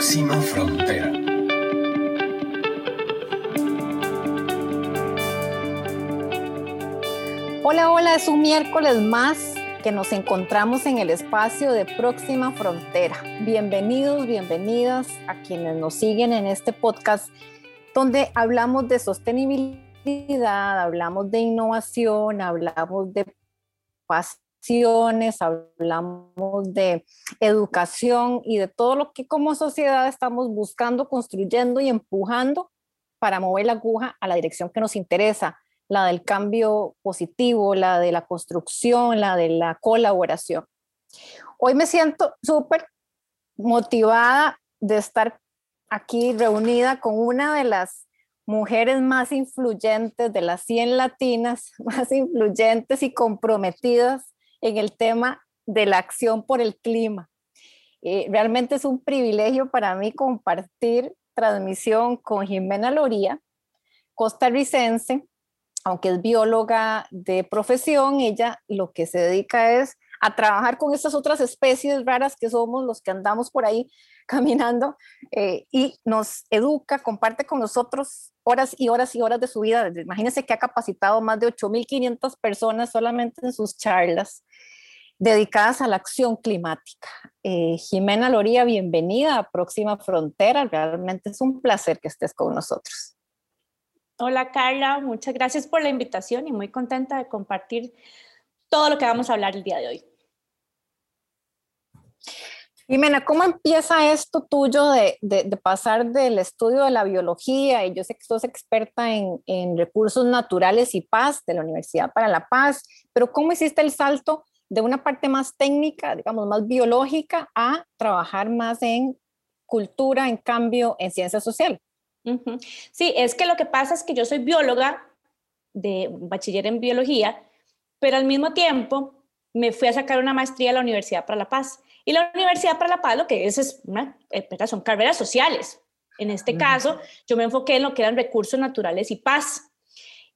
Próxima Frontera. Hola, hola, es un miércoles más que nos encontramos en el espacio de Próxima Frontera. Bienvenidos, bienvenidas a quienes nos siguen en este podcast donde hablamos de sostenibilidad, hablamos de innovación, hablamos de pasiones, hablamos de educación y de todo lo que como sociedad estamos buscando, construyendo y empujando para mover la aguja a la dirección que nos interesa, la del cambio positivo, la de la construcción, la de la colaboración. Hoy me siento súper motivada de estar aquí reunida con una de las mujeres más influyentes, de las 100 latinas más influyentes y comprometidas en el tema de la acción por el clima. Eh, realmente es un privilegio para mí compartir transmisión con Jimena Loría, costarricense, aunque es bióloga de profesión, ella lo que se dedica es a trabajar con estas otras especies raras que somos los que andamos por ahí caminando eh, y nos educa, comparte con nosotros horas y horas y horas de su vida. Imagínense que ha capacitado más de 8.500 personas solamente en sus charlas dedicadas a la acción climática. Eh, Jimena Loría, bienvenida a Próxima Frontera. Realmente es un placer que estés con nosotros. Hola Carla, muchas gracias por la invitación y muy contenta de compartir todo lo que vamos a hablar el día de hoy. Jimena, ¿cómo empieza esto tuyo de, pasar del estudio de la biología? Y yo sé que sos experta en, recursos naturales y paz de la Universidad para la Paz, pero ¿cómo hiciste el salto de una parte más técnica, digamos, más biológica, a trabajar más en cultura, en cambio, en ciencia social? Sí, es que lo que pasa es que yo soy bióloga, de bachiller en biología, pero al mismo tiempo me fui a sacar una maestría a la Universidad para la Paz. Y la Universidad para la Paz lo que es, es una, eh, son carreras sociales. En este caso, yo me enfoqué en lo que eran recursos naturales y paz.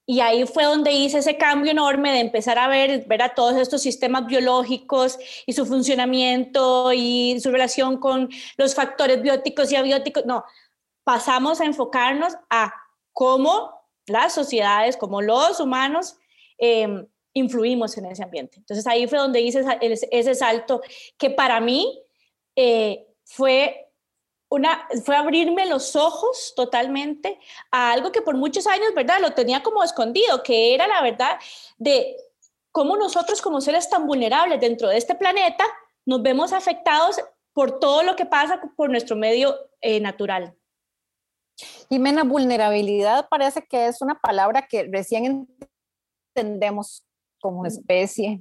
Y ahí fue donde hice ese cambio enorme de empezar a ver, ver a todos estos sistemas biológicos y su funcionamiento y su relación con los factores bióticos y abióticos. No, pasamos a enfocarnos a cómo las sociedades, como los humanos, eh, influimos en ese ambiente. Entonces ahí fue donde hice ese, salto que para mí eh, fue, una, fue abrirme los ojos totalmente a algo que por muchos años, ¿verdad? Lo tenía como escondido, que era la verdad de cómo nosotros como seres tan vulnerables dentro de este planeta nos vemos afectados por todo lo que pasa por nuestro medio eh, natural. Jimena, vulnerabilidad parece que es una palabra que recién entendemos como especie,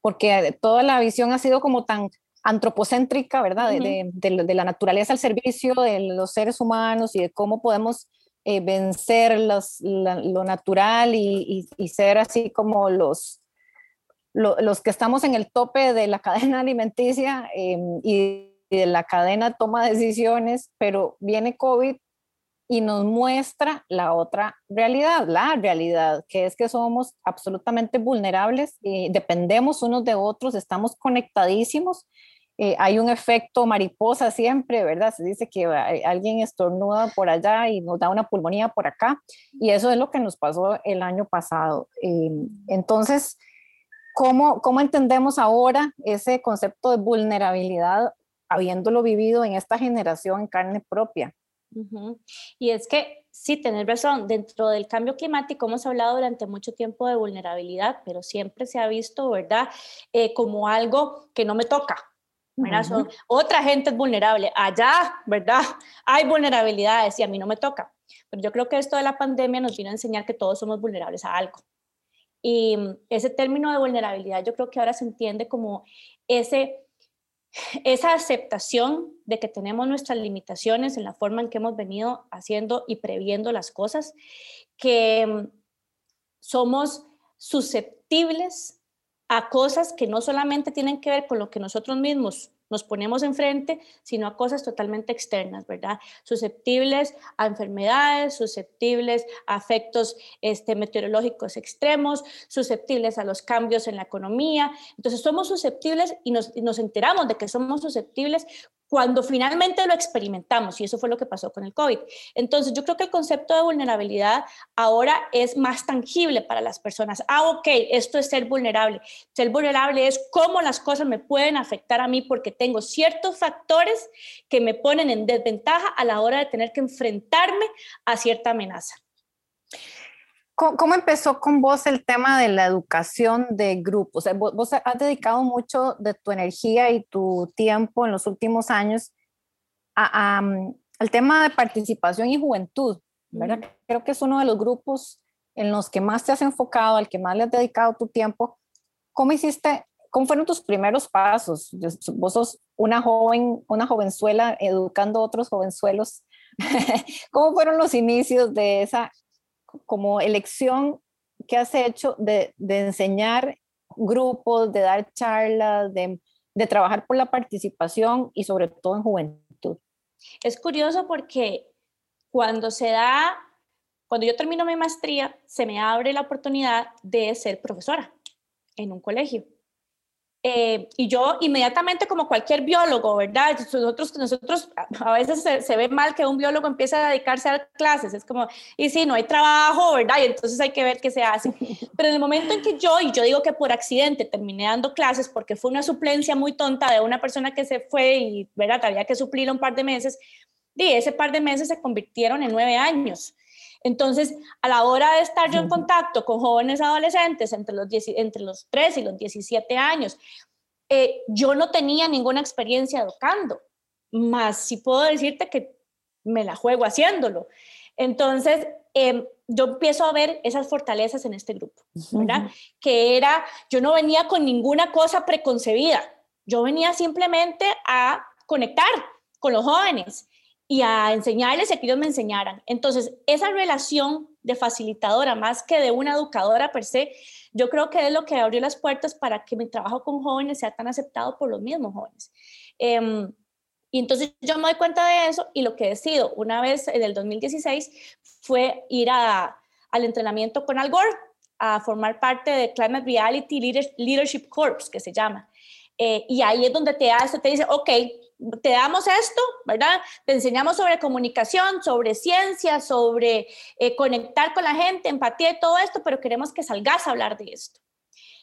porque toda la visión ha sido como tan antropocéntrica, ¿verdad? de, la naturaleza al servicio de los seres humanos y de cómo podemos eh, vencer lo natural y, ser así como los, los que estamos en el tope de la cadena alimenticia em, y de la cadena toma decisiones, pero viene COVID y nos muestra la otra realidad, la realidad, que es que somos absolutamente vulnerables, y dependemos unos de otros, estamos conectadísimos. Eh, hay un efecto mariposa siempre, ¿verdad? Se dice que alguien estornuda por allá y nos da una pulmonía por acá, y eso es lo que nos pasó el año pasado. Eh, entonces, ¿cómo, ¿cómo entendemos ahora ese concepto de vulnerabilidad habiéndolo vivido en esta generación en carne propia? Y es que sí, tener razón, dentro del cambio climático hemos hablado durante mucho tiempo de vulnerabilidad, pero siempre se ha visto, ¿verdad?, eh, como algo que no me toca. otra gente es vulnerable, allá, ¿verdad? Hay vulnerabilidades y a mí no me toca. Pero yo creo que esto de la pandemia nos vino a enseñar que todos somos vulnerables a algo. Y mm, ese término de vulnerabilidad yo creo que ahora se entiende como ese esa aceptación de que tenemos nuestras limitaciones en la forma en que hemos venido haciendo y previendo las cosas, que mm, somos susceptibles a cosas que no solamente tienen que ver con lo que nosotros mismos nos ponemos enfrente, sino a cosas totalmente externas, ¿verdad? Susceptibles a enfermedades, susceptibles a efectos este, meteorológicos extremos, susceptibles a los cambios en la economía. Entonces somos susceptibles y nos, nos enteramos de que somos susceptibles cuando finalmente lo experimentamos, y eso fue lo que pasó con el COVID. Entonces, yo creo que el concepto de vulnerabilidad ahora es más tangible para las personas. Ah, ok, esto es ser vulnerable. Ser vulnerable es cómo las cosas me pueden afectar a mí porque tengo ciertos factores que me ponen en desventaja a la hora de tener que enfrentarme a cierta amenaza. ¿Cómo, empezó con vos el tema de la educación de grupos? vos, has dedicado mucho de tu energía y tu tiempo en los últimos años mm, al tema de participación y juventud, ¿verdad? Creo que es uno de los grupos en los que más te has enfocado, al que más le has dedicado tu tiempo. ¿Cómo hiciste, cómo fueron tus primeros pasos? Vos sos una joven, una jovenzuela educando a otros jovenzuelos. ¿Cómo fueron los inicios de esa como elección que has hecho de, enseñar grupos, de dar charlas, de, trabajar por la participación y sobre todo en juventud? Es curioso porque cuando se da, cuando yo termino mi maestría, se me abre la oportunidad de ser profesora en un colegio. Eh, y yo inmediatamente, como cualquier biólogo, ¿verdad? Nosotros, nosotros a veces se, ve mal que un biólogo empiece a dedicarse a clases, es como, y sí, no hay trabajo, ¿verdad? Y entonces hay que ver qué se hace. Pero en el momento en que yo, y yo digo que por accidente terminé dando clases porque fue una suplencia muy tonta de una persona que se fue y, ¿verdad? Había que suplir un par de meses, y ese par de meses se convirtieron en nueve años. Entonces, a la hora de estar yo en contacto con jóvenes adolescentes entre los, entre los 3 y los 17 años, eh, yo no tenía ninguna experiencia educando, más si puedo decirte que me la juego haciéndolo. Entonces, em, yo empiezo a ver esas fortalezas en este grupo, ¿verdad? Que era, yo no venía con ninguna cosa preconcebida, yo venía simplemente a conectar con los jóvenes y a enseñarles y a que ellos me enseñaran. Entonces, esa relación de facilitadora, más que de una educadora per se, yo creo que es lo que abrió las puertas para que mi trabajo con jóvenes sea tan aceptado por los mismos jóvenes. Em, y entonces yo me doy cuenta de eso y lo que decido una vez en el 2016 fue ir a, al entrenamiento con Al Gore, a formar parte de Climate Reality Leadership Corps, que se llama. Eh, y ahí es donde te hace, te dice, ok, te damos esto, ¿verdad? Te enseñamos sobre comunicación, sobre ciencia, sobre eh, conectar con la gente, empatía y todo esto, pero queremos que salgas a hablar de esto.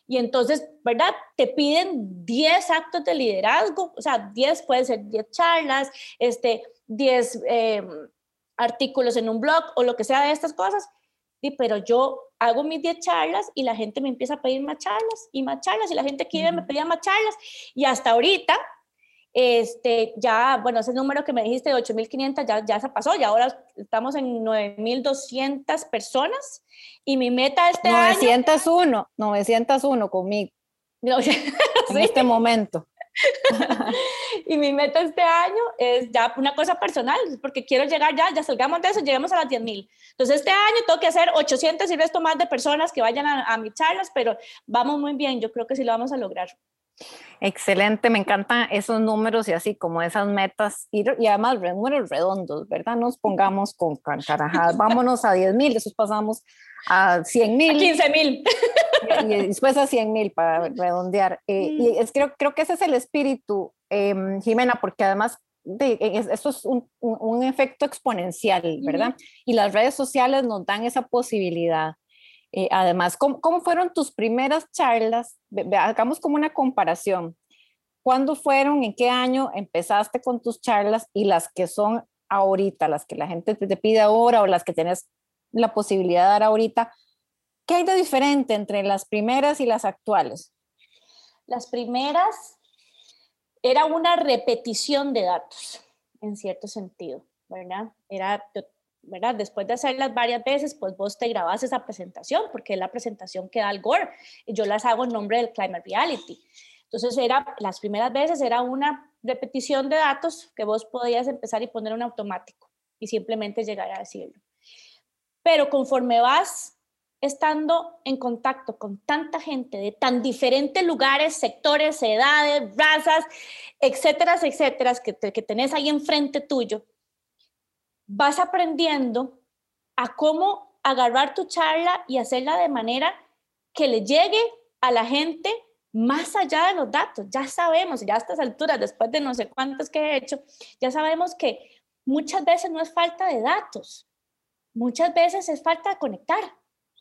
Y entonces, ¿verdad? Te piden 10 actos de liderazgo, o sea, 10 puede ser 10 charlas, este, 10 eh, artículos en un blog o lo que sea de estas cosas. Sí, pero yo hago mis 10 charlas y la gente me empieza a pedir más charlas y más charlas y la gente quiere me pedía más charlas y hasta ahorita este, ya, bueno, ese número que me dijiste de 8.500 ya, ya se pasó, ya ahora estamos en 9.200 personas y mi meta este 901, año... 901 conmigo. en este momento. y mi meta este año es ya una cosa personal, porque quiero llegar ya, ya salgamos de eso, lleguemos a las 10.000. Entonces este año tengo que hacer 800 y resto más de personas que vayan a, a mis charlas, pero vamos muy bien, yo creo que sí lo vamos a lograr. Excelente, me encantan esos números y así como esas metas y, y además números redondos, ¿verdad? Nos pongamos con carajadas, vámonos a 10 mil, después pasamos a 100 mil. 15 mil. Y, después a 100 mil para redondear. Eh, y mm. es, creo, creo que ese es el espíritu, em, Jimena, porque además de, eso es un, un, efecto exponencial, ¿verdad? Y las redes sociales nos dan esa posibilidad. Eh, además, ¿cómo, fueron tus primeras charlas? Hagamos como una comparación. ¿Cuándo fueron? ¿En qué año empezaste con tus charlas y las que son ahorita, las que la gente te pide ahora o las que tienes la posibilidad de dar ahorita? ¿Qué hay de diferente entre las primeras y las actuales? Las primeras era una repetición de datos, en cierto sentido, ¿verdad? Era, ¿verdad? Después de hacerlas varias veces, pues vos te grabas esa presentación, porque es la presentación que da el Gore, y yo las hago en nombre del Climate Reality. Entonces, era, las primeras veces era una repetición de datos que vos podías empezar y poner en automático y simplemente llegar a decirlo. Pero conforme vas estando en contacto con tanta gente de tan diferentes lugares, sectores, edades, razas, etcétera, etcétera, que, que tenés ahí enfrente tuyo, vas aprendiendo a cómo agarrar tu charla y hacerla de manera que le llegue a la gente más allá de los datos. Ya sabemos, ya a estas alturas, después de no sé cuántos que he hecho, ya sabemos que muchas veces no es falta de datos, muchas veces es falta de conectar,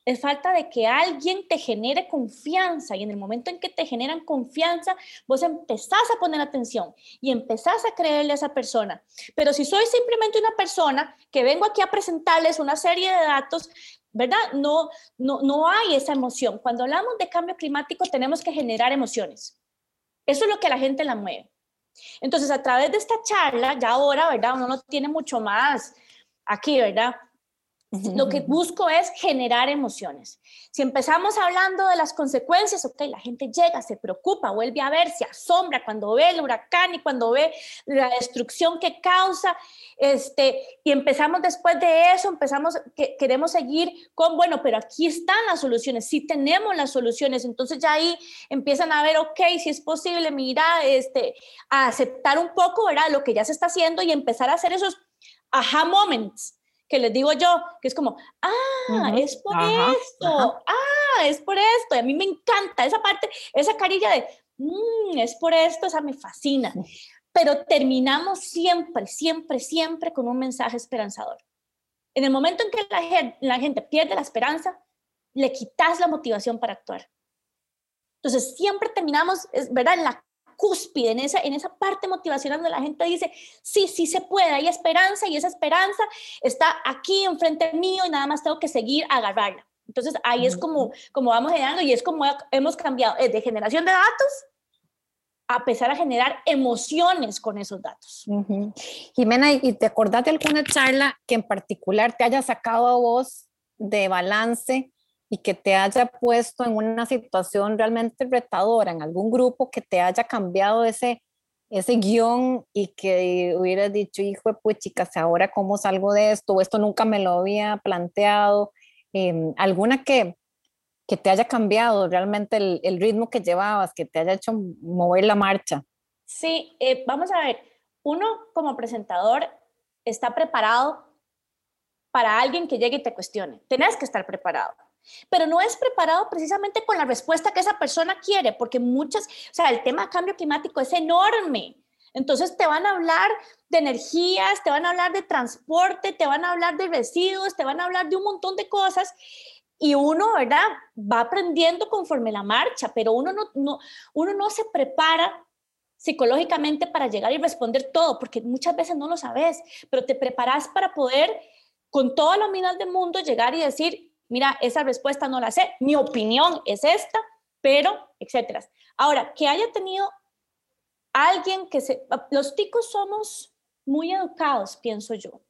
es falta de que alguien te genere confianza y en el momento en que te generan confianza, vos empezás a poner atención y empezás a creerle a esa persona. Pero si soy simplemente una persona que vengo aquí a presentarles una serie de datos, ¿verdad? No, no, no hay esa emoción. Cuando hablamos de cambio climático tenemos que generar emociones. Eso es lo que la gente la mueve. Entonces, a través de esta charla, ya ahora, ¿verdad? Uno no tiene mucho más aquí, ¿verdad? Lo que busco es generar emociones. Si empezamos hablando de las consecuencias, ok, la gente llega, se preocupa, vuelve a ver, se asombra cuando ve el huracán y cuando ve la destrucción que causa, este, y empezamos después de eso, empezamos, que, queremos seguir con, bueno, pero aquí están las soluciones, sí tenemos las soluciones, entonces ya ahí empiezan a ver, ok, si es posible, mira, este, a aceptar un poco, ¿verdad? Lo que ya se está haciendo y empezar a hacer esos aha moments que les digo yo, que es como, ah, es por esto, ah, es por esto, y a mí me encanta esa parte, esa carilla de, mmm, es por esto, esa me fascina. Pero terminamos siempre, siempre, siempre con un mensaje esperanzador. En el momento en que la gente, la gente pierde la esperanza, le quitas la motivación para actuar. Entonces, siempre terminamos, es verdad, en la cúspide, en esa, en esa parte motivacional donde la gente dice, sí, sí se puede, hay esperanza y esa esperanza está aquí enfrente mío y nada más tengo que seguir a agarrarla. Entonces ahí es como, como vamos generando y es como hemos cambiado de generación de datos a empezar a generar emociones con esos datos. Jimena, ¿y te acordás de alguna charla que en particular te haya sacado a vos de balance y que te haya puesto en una situación realmente retadora, en algún grupo que te haya cambiado ese, ese guion y que hubieras dicho, hijo de pues chicas, ahora cómo salgo de esto, esto nunca me lo había planteado, em, alguna que, que te haya cambiado realmente el, el, ritmo que llevabas, que te haya hecho mover la marcha. Sí, eh, vamos a ver, uno como presentador está preparado para alguien que llegue y te cuestione. Tenés que estar preparado pero no es preparado precisamente con la respuesta que esa persona quiere, porque muchas, o sea, el tema cambio climático es enorme. Entonces te van a hablar de energías, te van a hablar de transporte, te van a hablar de residuos, te van a hablar de un montón de cosas y uno, ¿verdad? Va aprendiendo conforme la marcha, pero uno no, no, uno no se prepara psicológicamente para llegar y responder todo, porque muchas veces no lo sabes, pero te preparas para poder, con toda la humildad del mundo, llegar y decir, mira, esa respuesta no la sé, mi opinión es esta, pero, etcétera. Ahora, que haya tenido alguien que se... Los ticos somos muy educados, pienso yo.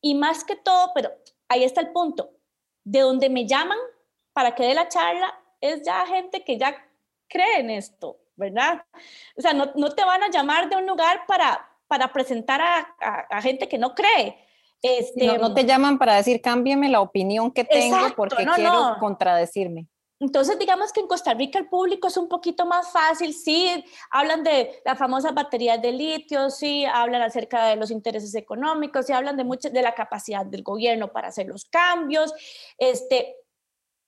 Y más que todo, pero ahí está el punto, de donde me llaman para que dé la charla es ya gente que ya cree en esto, ¿verdad? O sea, no, no te van a llamar de un lugar para, para presentar a, a gente que no cree este, no, te llaman para decir, cámbiame la opinión que tengo porque quiero contradecirme. Entonces, digamos que en Costa Rica el público es un poquito más fácil, sí, hablan de las famosas baterías de litio, sí, hablan acerca de los intereses económicos, sí, hablan de, mucho, de la capacidad del gobierno para hacer los cambios, este,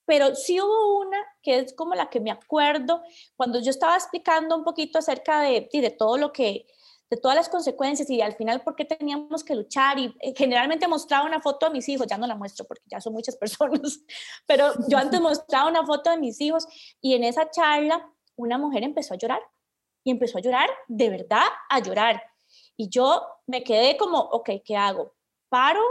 pero sí hubo una que es como la que me acuerdo cuando yo estaba explicando un poquito acerca de, de todo lo que de todas las consecuencias y al final por qué teníamos que luchar y eh, generalmente mostraba una foto de mis hijos, ya no la muestro porque ya son muchas personas, pero yo antes mostraba una foto de mis hijos y en esa charla una mujer empezó a llorar y empezó a llorar, de verdad a llorar. Y yo me quedé como, ok, ¿qué hago? Paro,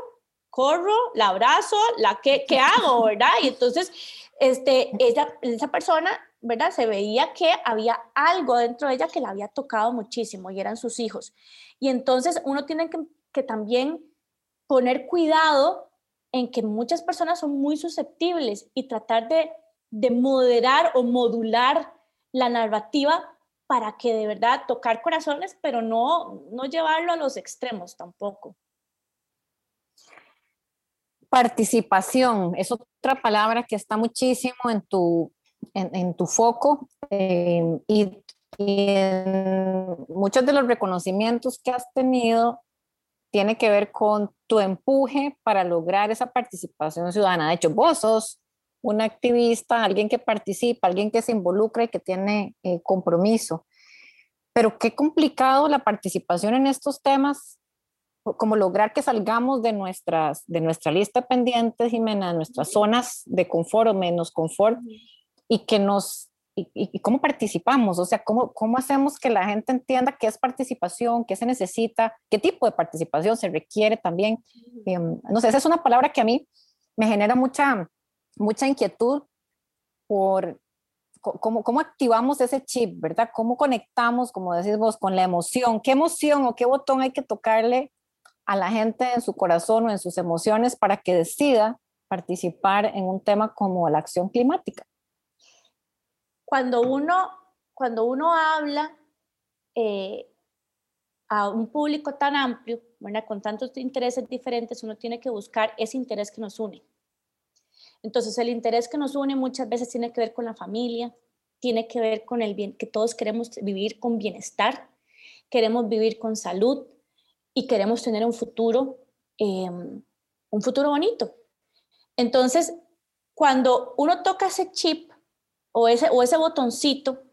corro, la abrazo, la ¿qué, qué hago, verdad? Y entonces, este, esa, esa persona ¿verdad? Se veía que había algo dentro de ella que la había tocado muchísimo y eran sus hijos. Y entonces uno tiene que, también poner cuidado en que muchas personas son muy susceptibles y tratar de, de moderar o modular la narrativa para que de verdad tocar corazones, pero no, no llevarlo a los extremos tampoco. Participación es otra palabra que está muchísimo en tu, en, tu foco eh, y, muchos de los reconocimientos que has tenido tiene que ver con tu empuje para lograr esa participación ciudadana. De hecho, vos sos una activista, alguien que participa, alguien que se involucra y que tiene eh, compromiso. Pero qué complicado la participación en estos temas, como lograr que salgamos de, nuestras, de nuestra lista pendiente, Jimena, de nuestras zonas de confort o menos confort, y que nos y, cómo participamos, o sea, cómo, cómo hacemos que la gente entienda qué es participación, qué se necesita, qué tipo de participación se requiere también. Em, no sé, esa es una palabra que a mí me genera mucha, mucha inquietud por cómo, cómo activamos ese chip, ¿verdad? ¿Cómo conectamos, como decís vos, con la emoción? ¿Qué emoción o qué botón hay que tocarle a la gente en su corazón o en sus emociones para que decida participar en un tema como la acción climática? Cuando uno, cuando uno habla eh, a un público tan amplio, con tantos intereses diferentes, uno tiene que buscar ese interés que nos une. Entonces, el interés que nos une muchas veces tiene que ver con la familia, tiene que ver con el bien, que todos queremos vivir con bienestar, queremos vivir con salud y queremos tener un futuro, em, un futuro bonito. Entonces, cuando uno toca ese chip o ese, o ese botoncito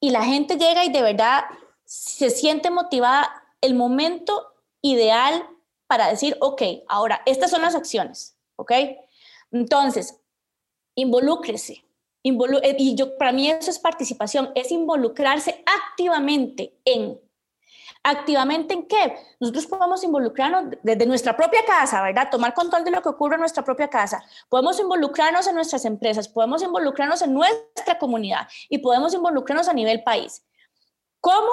y la gente llega y de verdad se siente motivada, el momento ideal para decir, ok, ahora, estas son las acciones, ¿ok? Entonces, involúcrese. Eh, y yo, para mí eso es participación, es involucrarse activamente en. ¿Activamente en qué? Nosotros podemos involucrarnos desde nuestra propia casa, ¿verdad? Tomar control de lo que ocurre en nuestra propia casa. Podemos involucrarnos en nuestras empresas, podemos involucrarnos en nuestra comunidad y podemos involucrarnos a nivel país. ¿Cómo?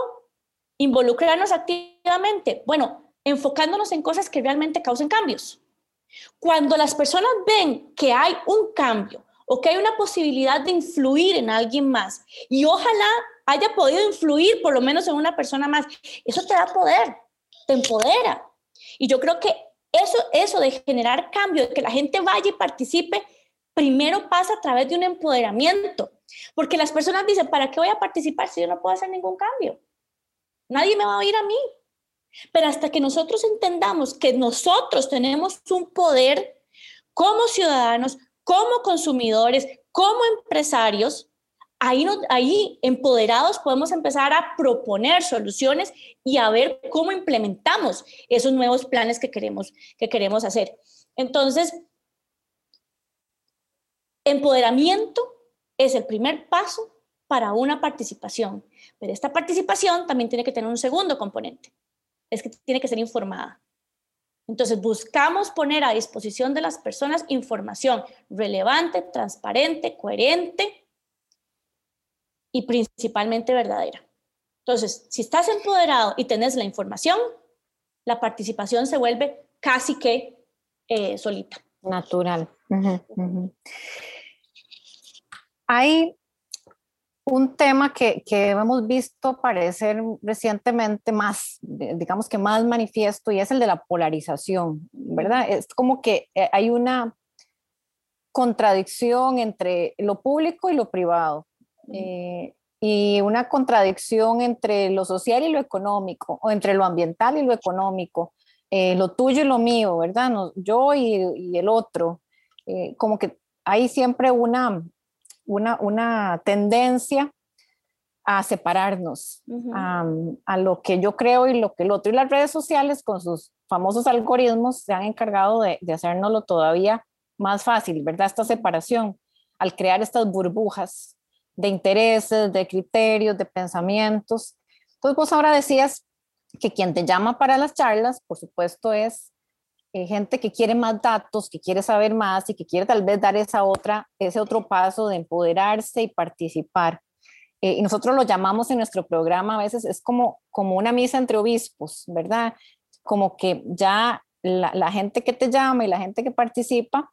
Involucrarnos activamente. Bueno, enfocándonos en cosas que realmente causen cambios. Cuando las personas ven que hay un cambio o que hay una posibilidad de influir en alguien más y ojalá haya podido influir por lo menos en una persona más, eso te da poder, te empodera. Y yo creo que eso, eso de generar cambio, de que la gente vaya y participe, primero pasa a través de un empoderamiento. Porque las personas dicen, ¿para qué voy a participar si yo no puedo hacer ningún cambio? Nadie me va a oír a mí. Pero hasta que nosotros entendamos que nosotros tenemos un poder como ciudadanos, como consumidores, como empresarios, ahí, ahí empoderados podemos empezar a proponer soluciones y a ver cómo implementamos esos nuevos planes que queremos, que queremos hacer. Entonces, empoderamiento es el primer paso para una participación, pero esta participación también tiene que tener un segundo componente es que tiene que ser informada. Entonces, buscamos poner a disposición de las personas información relevante, transparente, coherente y principalmente verdadera. Entonces, si estás empoderado y tenés la información, la participación se vuelve casi que eh, solita. Natural. Hay un tema que, que, hemos visto aparecer recientemente más, digamos que más manifiesto, y es el de la polarización, ¿verdad? Es como que eh, hay una contradicción entre lo público y lo privado, eh, y una contradicción entre lo social y lo económico, o entre lo ambiental y lo económico, eh, lo tuyo y lo mío, ¿verdad? yo y, y, el otro, como que hay siempre una una, tendencia a separarnos, a, lo que yo creo y lo que el otro. Y las redes sociales con sus famosos algoritmos se han encargado de, de hacérnoslo todavía más fácil, ¿verdad? Esta separación al crear estas burbujas de intereses, de criterios, de pensamientos. Entonces vos ahora decías que quien te llama para las charlas, por supuesto, es eh, gente que quiere más datos, que quiere saber más y que quiere tal vez dar esa otra, ese otro paso de empoderarse y participar. Eh, y nosotros lo llamamos en nuestro programa a veces, es como, como una misa entre obispos, ¿verdad? Como que ya la, la gente que te llama y la gente que participa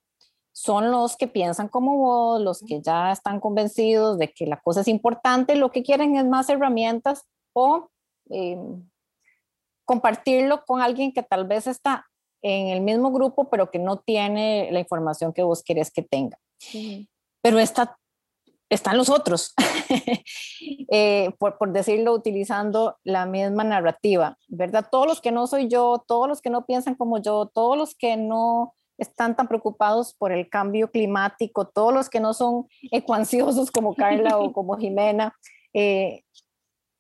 son los que piensan como vos, los que ya están convencidos de que la cosa es importante, lo que quieren es más herramientas o eh, compartirlo con alguien que tal vez está en el mismo grupo, pero que no tiene la información que vos querés que tenga. Pero está, están los otros, eh, por, por, decirlo utilizando la misma narrativa, ¿verdad? Todos los que no soy yo, todos los que no piensan como yo, todos los que no están tan preocupados por el cambio climático, todos los que no son ecuanciosos como Carla o como Jimena, eh,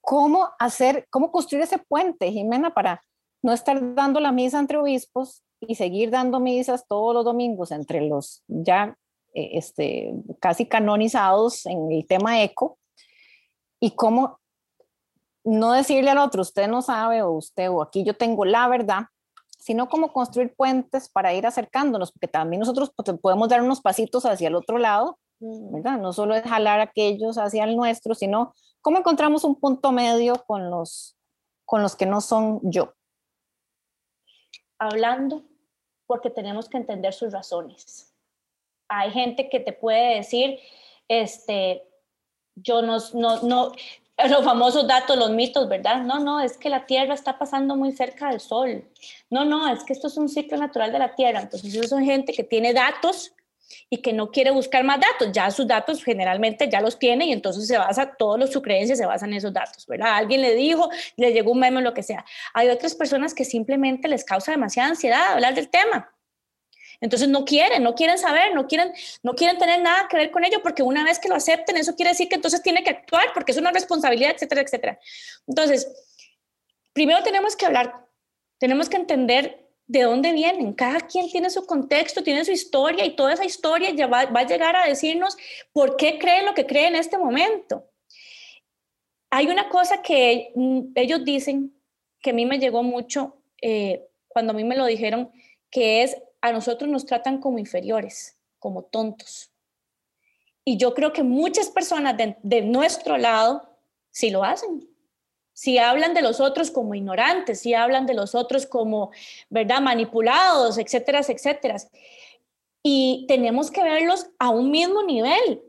¿cómo hacer, cómo construir ese puente, Jimena, para no estar dando la misa entre obispos y seguir dando misas todos los domingos entre los ya eh, este, casi canonizados en el tema eco? Y cómo no decirle al otro, usted no sabe o usted o aquí yo tengo la verdad, sino como construir puentes para ir acercándonos, porque también nosotros pues, podemos dar unos pasitos hacia el otro lado. ¿verdad? No solo es jalar aquellos hacia el nuestro, sino cómo encontramos un punto medio con los, con los que no son yo. Hablando, porque tenemos que entender sus razones. Hay gente que te puede decir, este, yo no, no, no, los famosos datos, los mitos, ¿verdad? No, no, es que la Tierra está pasando muy cerca del Sol. No, no, es que esto es un ciclo natural de la Tierra. Entonces, eso son gente que tiene datos y que no quiere buscar más datos. Ya sus datos generalmente ya los tiene y entonces se basa, todos su creencias se basan en esos datos, ¿verdad? Alguien le dijo, le llegó un meme, lo que sea. Hay otras personas que simplemente les causa demasiada ansiedad hablar del tema entonces no quieren, no quieren saber, no quieren, no quieren tener nada que ver con ello porque una vez que lo acepten, eso quiere decir que entonces tiene que actuar porque es una responsabilidad, etcétera, etcétera. Entonces, primero tenemos que hablar, tenemos que entender de dónde vienen. Cada quien tiene su contexto, tiene su historia y toda esa historia ya va, a llegar a decirnos por qué cree lo que cree en este momento. Hay una cosa que ellos dicen que a mí me llegó mucho eh, cuando a mí me lo dijeron, que es a nosotros nos tratan como inferiores, como tontos. Y yo creo que muchas personas de, nuestro lado sí lo hacen. Si hablan de los otros como ignorantes, si hablan de los otros como, ¿verdad?, manipulados, etcétera, etcétera. Y tenemos que verlos a un mismo nivel.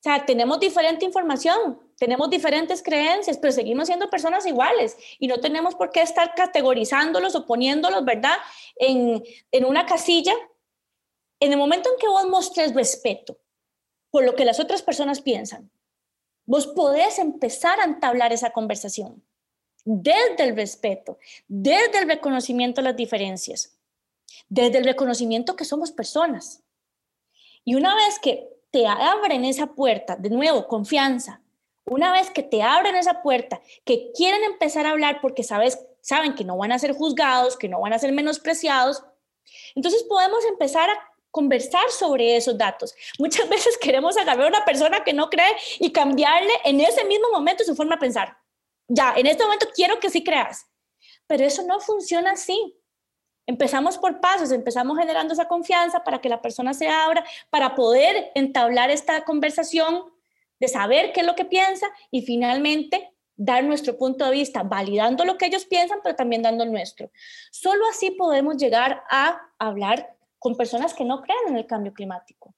O sea, tenemos diferente información, tenemos diferentes creencias, pero seguimos siendo personas iguales y no tenemos por qué estar categorizándolos o poniéndolos, ¿verdad?, en, en una casilla. En el momento en que vos mostres respeto por lo que las otras personas piensan, vos podés empezar a entablar esa conversación desde el respeto, desde el reconocimiento de las diferencias, desde el reconocimiento que somos personas. Y una vez que te abren esa puerta, de nuevo, confianza, una vez que te abren esa puerta, que quieren empezar a hablar porque sabes, saben que no van a ser juzgados, que no van a ser menospreciados, entonces podemos empezar a conversar sobre esos datos. Muchas veces queremos agarrar a una persona que no cree y cambiarle en ese mismo momento su forma de pensar. Ya, en este momento quiero que sí creas, pero eso no funciona así. Empezamos por pasos, empezamos generando esa confianza para que la persona se abra, para poder entablar esta conversación de saber qué es lo que piensa y finalmente dar nuestro punto de vista, validando lo que ellos piensan, pero también dando el nuestro. Solo así podemos llegar a hablar con personas que no crean en el cambio climático.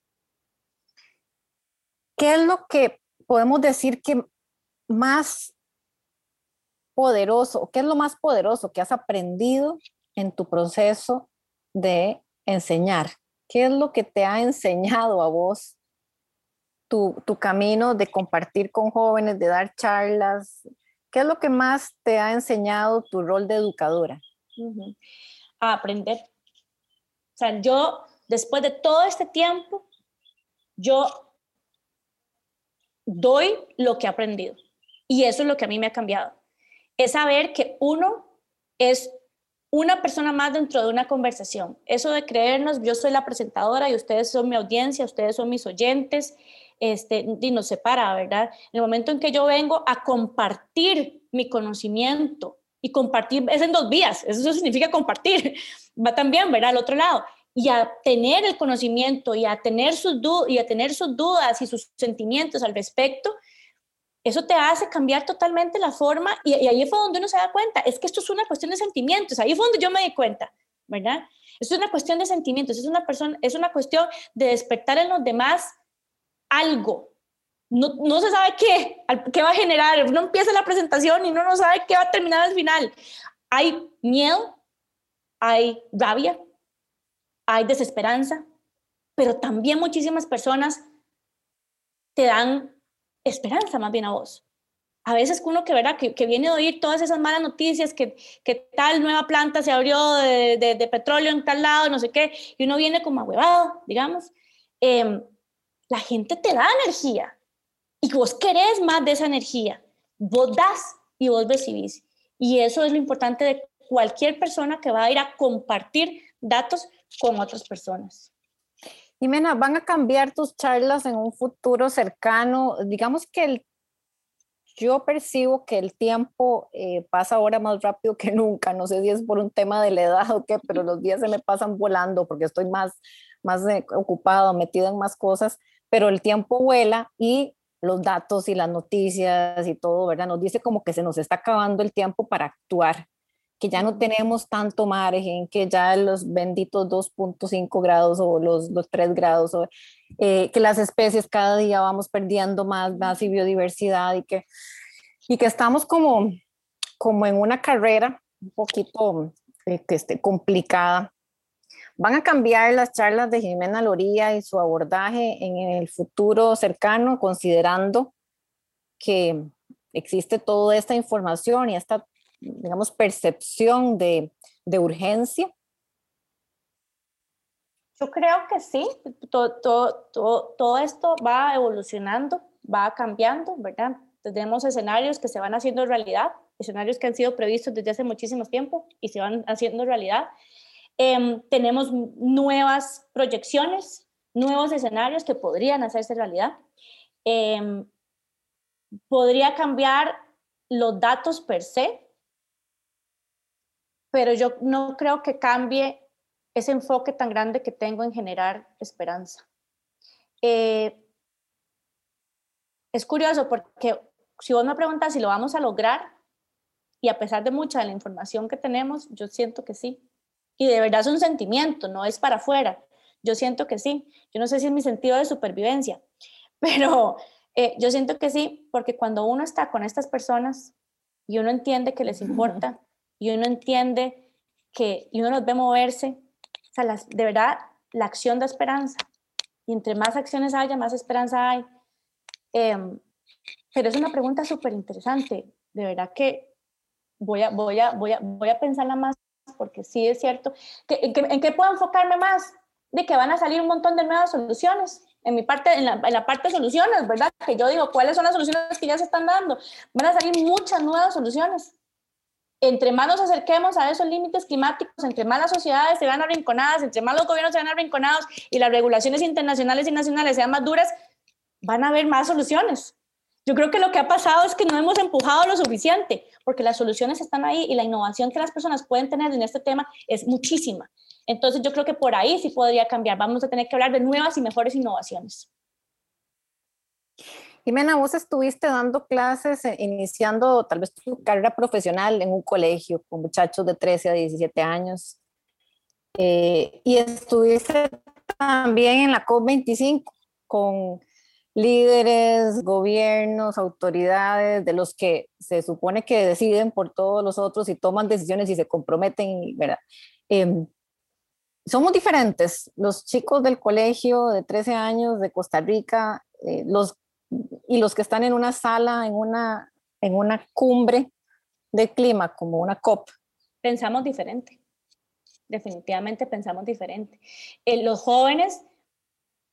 ¿Qué es lo que podemos decir que más poderoso, qué es lo más poderoso que has aprendido en tu proceso de enseñar? ¿Qué es lo que te ha enseñado a vos tu, camino de compartir con jóvenes, de dar charlas? ¿Qué es lo que más te ha enseñado tu rol de educadora? A aprender. O sea, yo, después de todo este tiempo, yo doy lo que he aprendido. Y eso es lo que a mí me ha cambiado. Es saber que uno es una persona más dentro de una conversación. Eso de creernos, yo soy la presentadora y ustedes son mi audiencia, ustedes son mis oyentes, este, y nos separa, ¿verdad? En el momento en que yo vengo a compartir mi conocimiento y compartir, es en dos vías, eso significa compartir, va también, ¿verdad? Al otro lado, y a tener el conocimiento y a tener sus, y a tener sus dudas y sus sentimientos al respecto, eso te hace cambiar totalmente la forma y, ahí fue donde uno se da cuenta, es que esto es una cuestión de sentimientos, ahí fue donde yo me di cuenta, ¿verdad? Esto es una cuestión de sentimientos, es una, persona, es una cuestión de despertar en los demás algo. No, no, se sabe qué, qué va a generar. Uno empieza la presentación y uno no sabe qué va a terminar al final. Hay miedo, hay rabia, hay desesperanza, pero también muchísimas personas te dan esperanza más bien a vos. a veces uno que, ¿verdad? Que, viene de oír todas esas malas noticias, que, que tal nueva planta se abrió de, de, petróleo en tal lado, no sé qué, y uno viene como ahuevado, digamos, em, la gente te da energía y vos querés más de esa energía. Vos das y vos recibís. Y eso es lo importante de cualquier persona que va a ir a compartir datos con otras personas. Jimena, ¿van a cambiar tus charlas en un futuro cercano? Digamos que el yo percibo que el tiempo eh, pasa ahora más rápido que nunca. No sé si es por un tema de la edad o qué, pero los días se me pasan volando porque estoy más, más eh, ocupado, metido en más cosas, pero el tiempo vuela y los datos y las noticias y todo, ¿verdad? Nos dice como que se nos está acabando el tiempo para actuar, que ya no tenemos tanto margen, que ya los benditos 2.5 grados o los, los 3 grados o eh, que las especies cada día vamos perdiendo más, más y biodiversidad y que, y que estamos como, como en una carrera un poquito esté complicada. ¿Van a cambiar las charlas de Jimena Loría y su abordaje en el futuro cercano, considerando que existe toda esta información y esta, digamos, percepción de, de urgencia? Yo creo que sí, todo, todo, todo, esto va evolucionando, va cambiando, ¿verdad? Tenemos escenarios que se van haciendo realidad, escenarios que han sido previstos desde hace muchísimo tiempo y se van haciendo realidad. Em, tenemos nuevas proyecciones, nuevos escenarios que podrían hacerse realidad. Em, podría cambiar los datos per se, pero yo no creo que cambie ese enfoque tan grande que tengo en generar esperanza. Eh, es curioso porque si vos me preguntas si lo vamos a lograr, y a pesar de mucha de la información que tenemos, yo siento que sí. Y de verdad es un sentimiento, no es para afuera. Yo siento que sí. Yo no sé si es mi sentido de supervivencia, pero eh, yo siento que sí, porque cuando uno está con estas personas y uno entiende que les importa, y uno entiende que, y uno los ve moverse, o sea, de verdad, la acción da esperanza. Y entre más acciones haya, más esperanza hay. Em, pero es una pregunta súper interesante. De verdad que voy a, voy, a, voy, a, voy a pensarla más porque sí es cierto. ¿Que, en, qué puedo enfocarme más? De que van a salir un montón de nuevas soluciones. En mi parte, en la, parte de soluciones, ¿verdad? Que yo digo, ¿cuáles son las soluciones que ya se están dando? Van a salir muchas nuevas soluciones entre más nos acerquemos a esos límites climáticos, entre más las sociedades se van arrinconadas, entre más los gobiernos se van arrinconados y las regulaciones internacionales y nacionales sean más duras, van a haber más soluciones. Yo creo que lo que ha pasado es que no hemos empujado lo suficiente, porque las soluciones están ahí y la innovación que las personas pueden tener en este tema es muchísima. Entonces yo creo que por ahí sí podría cambiar. Vamos a tener que hablar de nuevas y mejores innovaciones. Jimena, vos estuviste dando clases, eh, iniciando tal vez tu carrera profesional en un colegio con muchachos de 13 a 17 años. Eh, y estuviste también en la COP25 con líderes, gobiernos, autoridades, de los que se supone que deciden por todos los otros y toman decisiones y se comprometen, ¿verdad? Em, somos diferentes, los chicos del colegio de 13 años de Costa Rica, eh, los y los que están en una sala, en una, en una cumbre de clima, como una COP. Pensamos diferente, definitivamente pensamos diferente. Eh, los jóvenes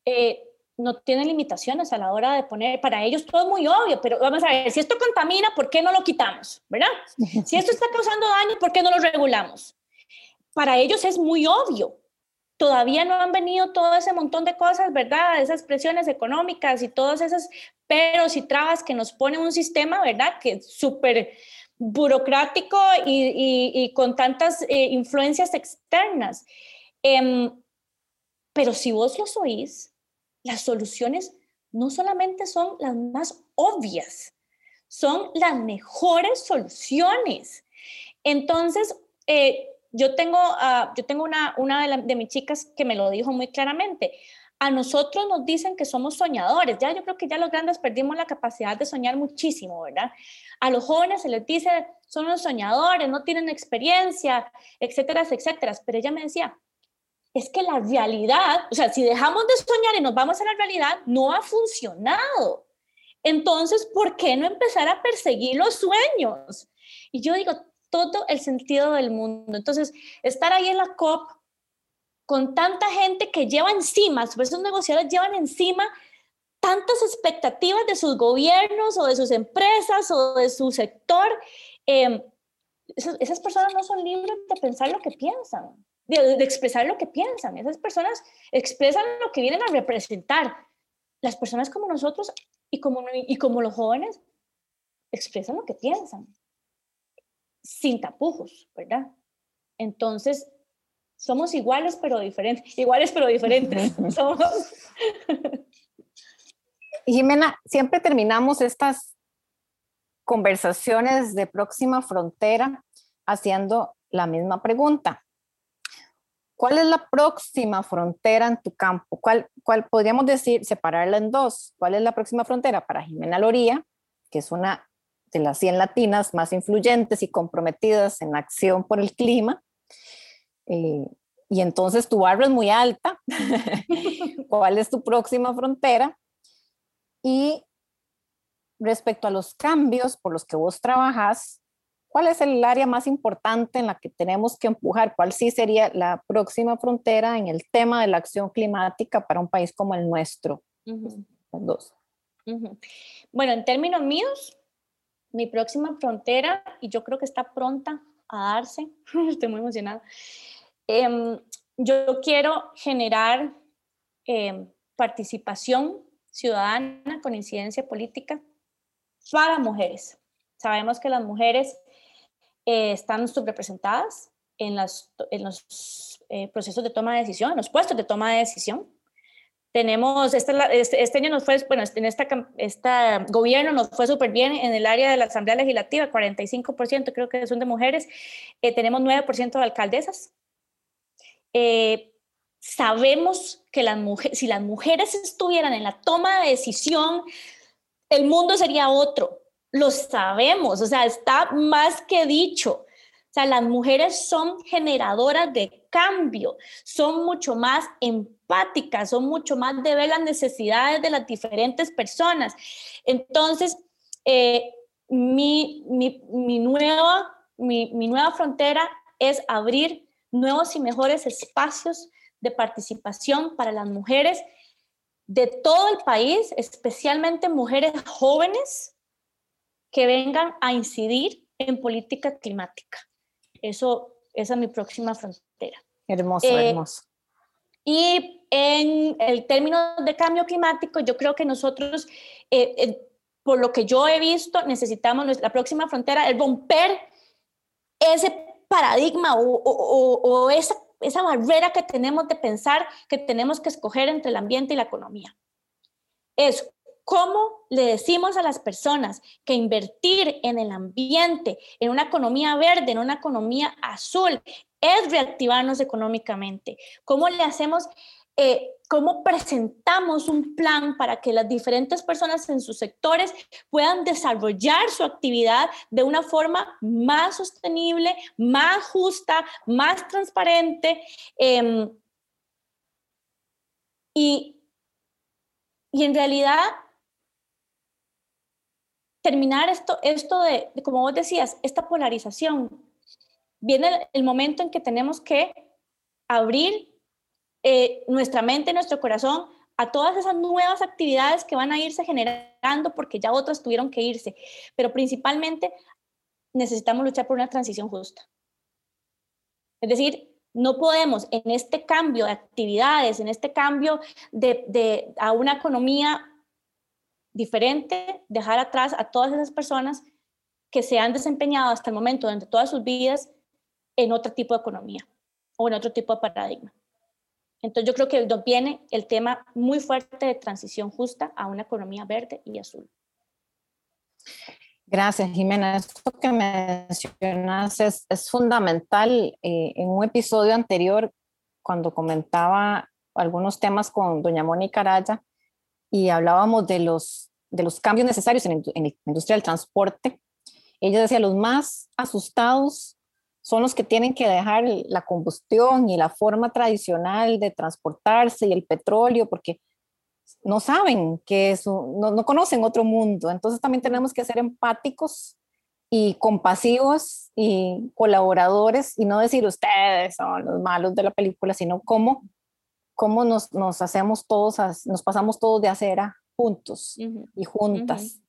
eh, no tienen limitaciones a la hora de poner, para ellos todo es muy obvio, pero vamos a ver, si esto contamina, ¿por qué no lo quitamos? ¿Verdad? Si esto está causando daño, ¿por qué no lo regulamos? Para ellos es muy obvio, todavía no han venido todo ese montón de cosas, ¿verdad? Esas presiones económicas y todos esos peros y trabas que nos pone un sistema, ¿verdad? Que es súper burocrático y, con tantas eh, influencias externas. Em, pero si vos los oís, las soluciones no solamente son las más obvias, son las mejores soluciones. Entonces, eh, yo tengo, uh, yo tengo una, una de, de, mis chicas que me lo dijo muy claramente. A nosotros nos dicen que somos soñadores. Ya yo creo que ya los grandes perdimos la capacidad de soñar muchísimo, ¿verdad? A los jóvenes se les dice, son los soñadores, no tienen experiencia, etcétera, etcétera. Pero ella me decía, es que la realidad, o sea, si dejamos de soñar y nos vamos a la realidad, no ha funcionado. Entonces, ¿por qué no empezar a perseguir los sueños? Y yo digo, todo el sentido del mundo. Entonces, estar ahí en la COP con tanta gente que lleva encima, esos negociadores llevan encima tantas expectativas de sus gobiernos o de sus empresas o de su sector. Em, esas, personas no son libres de pensar lo que piensan, de, de, expresar lo que piensan. Esas personas expresan lo que vienen a representar. Las personas como nosotros y como, y como los jóvenes expresan lo que piensan, sin tapujos, ¿verdad? Entonces, somos iguales pero diferentes, iguales pero diferentes. somos... Jimena, siempre terminamos estas conversaciones de próxima frontera haciendo la misma pregunta. ¿Cuál es la próxima frontera en tu campo? ¿Cuál, cuál podríamos decir, separarla en dos? ¿Cuál es la próxima frontera para Jimena Loría, que es una de las 100 latinas más influyentes y comprometidas en acción por el clima? Eh, y entonces tu barra es muy alta. ¿Cuál es tu próxima frontera? Y respecto a los cambios por los que vos trabajas, ¿Cuál es el área más importante en la que tenemos que empujar? ¿Cuál sí sería la próxima frontera en el tema de la acción climática para un país como el nuestro? dos. Bueno, en términos míos, mi próxima frontera, y yo creo que está pronta a darse, estoy muy emocionada, em, yo quiero generar em, participación ciudadana con incidencia política para mujeres. Sabemos que las mujeres eh, están subrepresentadas en, los eh, procesos de toma de decisión, en los puestos de toma de decisión. Tenemos, este, este, año nos fue, bueno, en esta, gobierno nos fue súper bien en el área de la Asamblea Legislativa, 45% creo que son de mujeres, eh, tenemos 9% de alcaldesas. sabemos que las mujeres, si las mujeres estuvieran en la toma de decisión, el mundo sería otro lo sabemos, o sea, está más que dicho. O sea, las mujeres son generadoras de cambio, son mucho más empáticas, son mucho más de ver las necesidades de las diferentes personas. Entonces, eh, mi, nueva, mi nueva frontera es abrir nuevos y mejores espacios de participación para las mujeres de todo el país, especialmente mujeres jóvenes que vengan a incidir en política climática. Eso, esa es mi próxima frontera. Hermoso, eh, hermoso. Y en el término de cambio climático, yo creo que nosotros, eh, eh, por lo que yo he visto, necesitamos la próxima frontera, el romper ese paradigma o, o, o esa, esa barrera que tenemos de pensar que tenemos que escoger entre el ambiente y la economía. Es ¿Cómo le decimos a las personas que invertir en el ambiente, en una economía verde, en una economía azul, es reactivarnos económicamente? ¿Cómo le hacemos, eh, cómo presentamos un plan para que las diferentes personas en sus sectores puedan desarrollar su actividad de una forma más sostenible, más justa, más transparente? Em, y, y en realidad terminar esto, esto de, como vos decías, esta polarización. Viene el, momento en que tenemos que abrir eh, nuestra mente, nuestro corazón a todas esas nuevas actividades que van a irse generando porque ya otras tuvieron que irse. Pero principalmente necesitamos luchar por una transición justa. Es decir, no podemos en este cambio de actividades, en este cambio de, de, a una economía diferente dejar atrás a todas esas personas que se han desempeñado hasta el momento durante todas sus vidas en otro tipo de economía o en otro tipo de paradigma. Entonces yo creo que nos viene el tema muy fuerte de transición justa a una economía verde y azul. Gracias, Jimena. Esto que mencionas es, es fundamental. Eh, en un episodio anterior, cuando comentaba algunos temas con doña Mónica Araya, y hablábamos de los, de los cambios necesarios en, la industria del transporte. Ella decía, los más asustados son los que tienen que dejar la combustión y la forma tradicional de transportarse y el petróleo, porque no saben que eso, no, no conocen otro mundo. Entonces también tenemos que ser empáticos y compasivos y colaboradores y no decir ustedes son los malos de la película, sino cómo, cómo nos, nos hacemos todos, nos pasamos todos de acera juntos y juntas.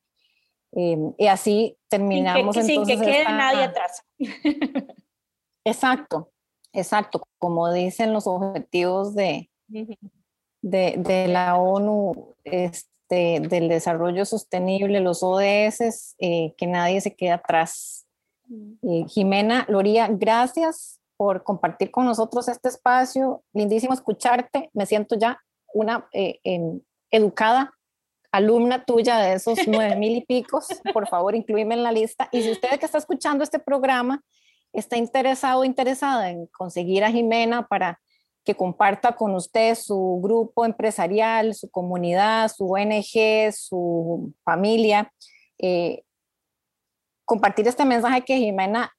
Em, y así terminamos. Sin que, sin que quede nadie atrás. exacto, exacto. Como dicen los objetivos de, de, de, la ONU este, del desarrollo sostenible, los ODS, eh, que nadie se quede atrás. Eh, Jimena Loría, gracias por compartir con nosotros este espacio. Lindísimo escucharte. Me siento ya una eh, educada alumna tuya de esos nueve mil y picos, por favor, incluíme en la lista. Y si usted que está escuchando este programa está interesado o interesada en conseguir a Jimena para que comparta con usted su grupo empresarial, su comunidad, su ONG, su familia, eh, compartir este mensaje que Jimena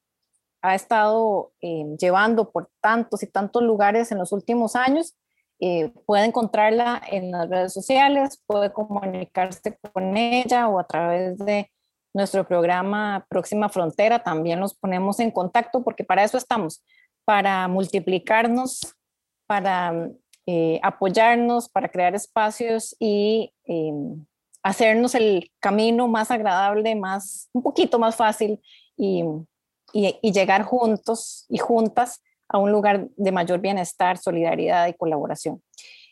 ha estado eh, llevando por tantos y tantos lugares en los últimos años eh, puede encontrarla en las redes sociales, puede comunicarse con ella o a través de nuestro programa Próxima Frontera. También nos ponemos en contacto porque para eso estamos, para multiplicarnos, para eh, apoyarnos, para crear espacios y em, hacernos el camino más agradable, más, un poquito más fácil y, y llegar juntos y juntas a un lugar de mayor bienestar, solidaridad y colaboración.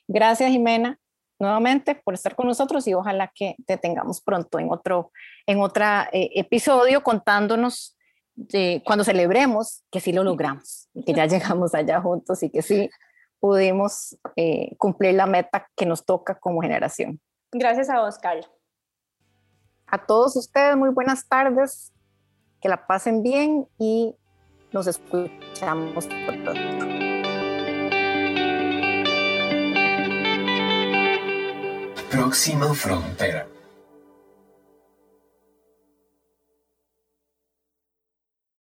Gracias, Jimena, nuevamente por estar con nosotros y ojalá que te tengamos pronto en otro en otro eh, episodio contándonos de cuando celebremos que sí lo logramos, que ya llegamos allá juntos y que sí pudimos eh, cumplir la meta que nos toca como generación. Gracias a vos, Carla. A todos ustedes, muy buenas tardes, que la pasen bien y nos escuchamos pronto. Próxima frontera.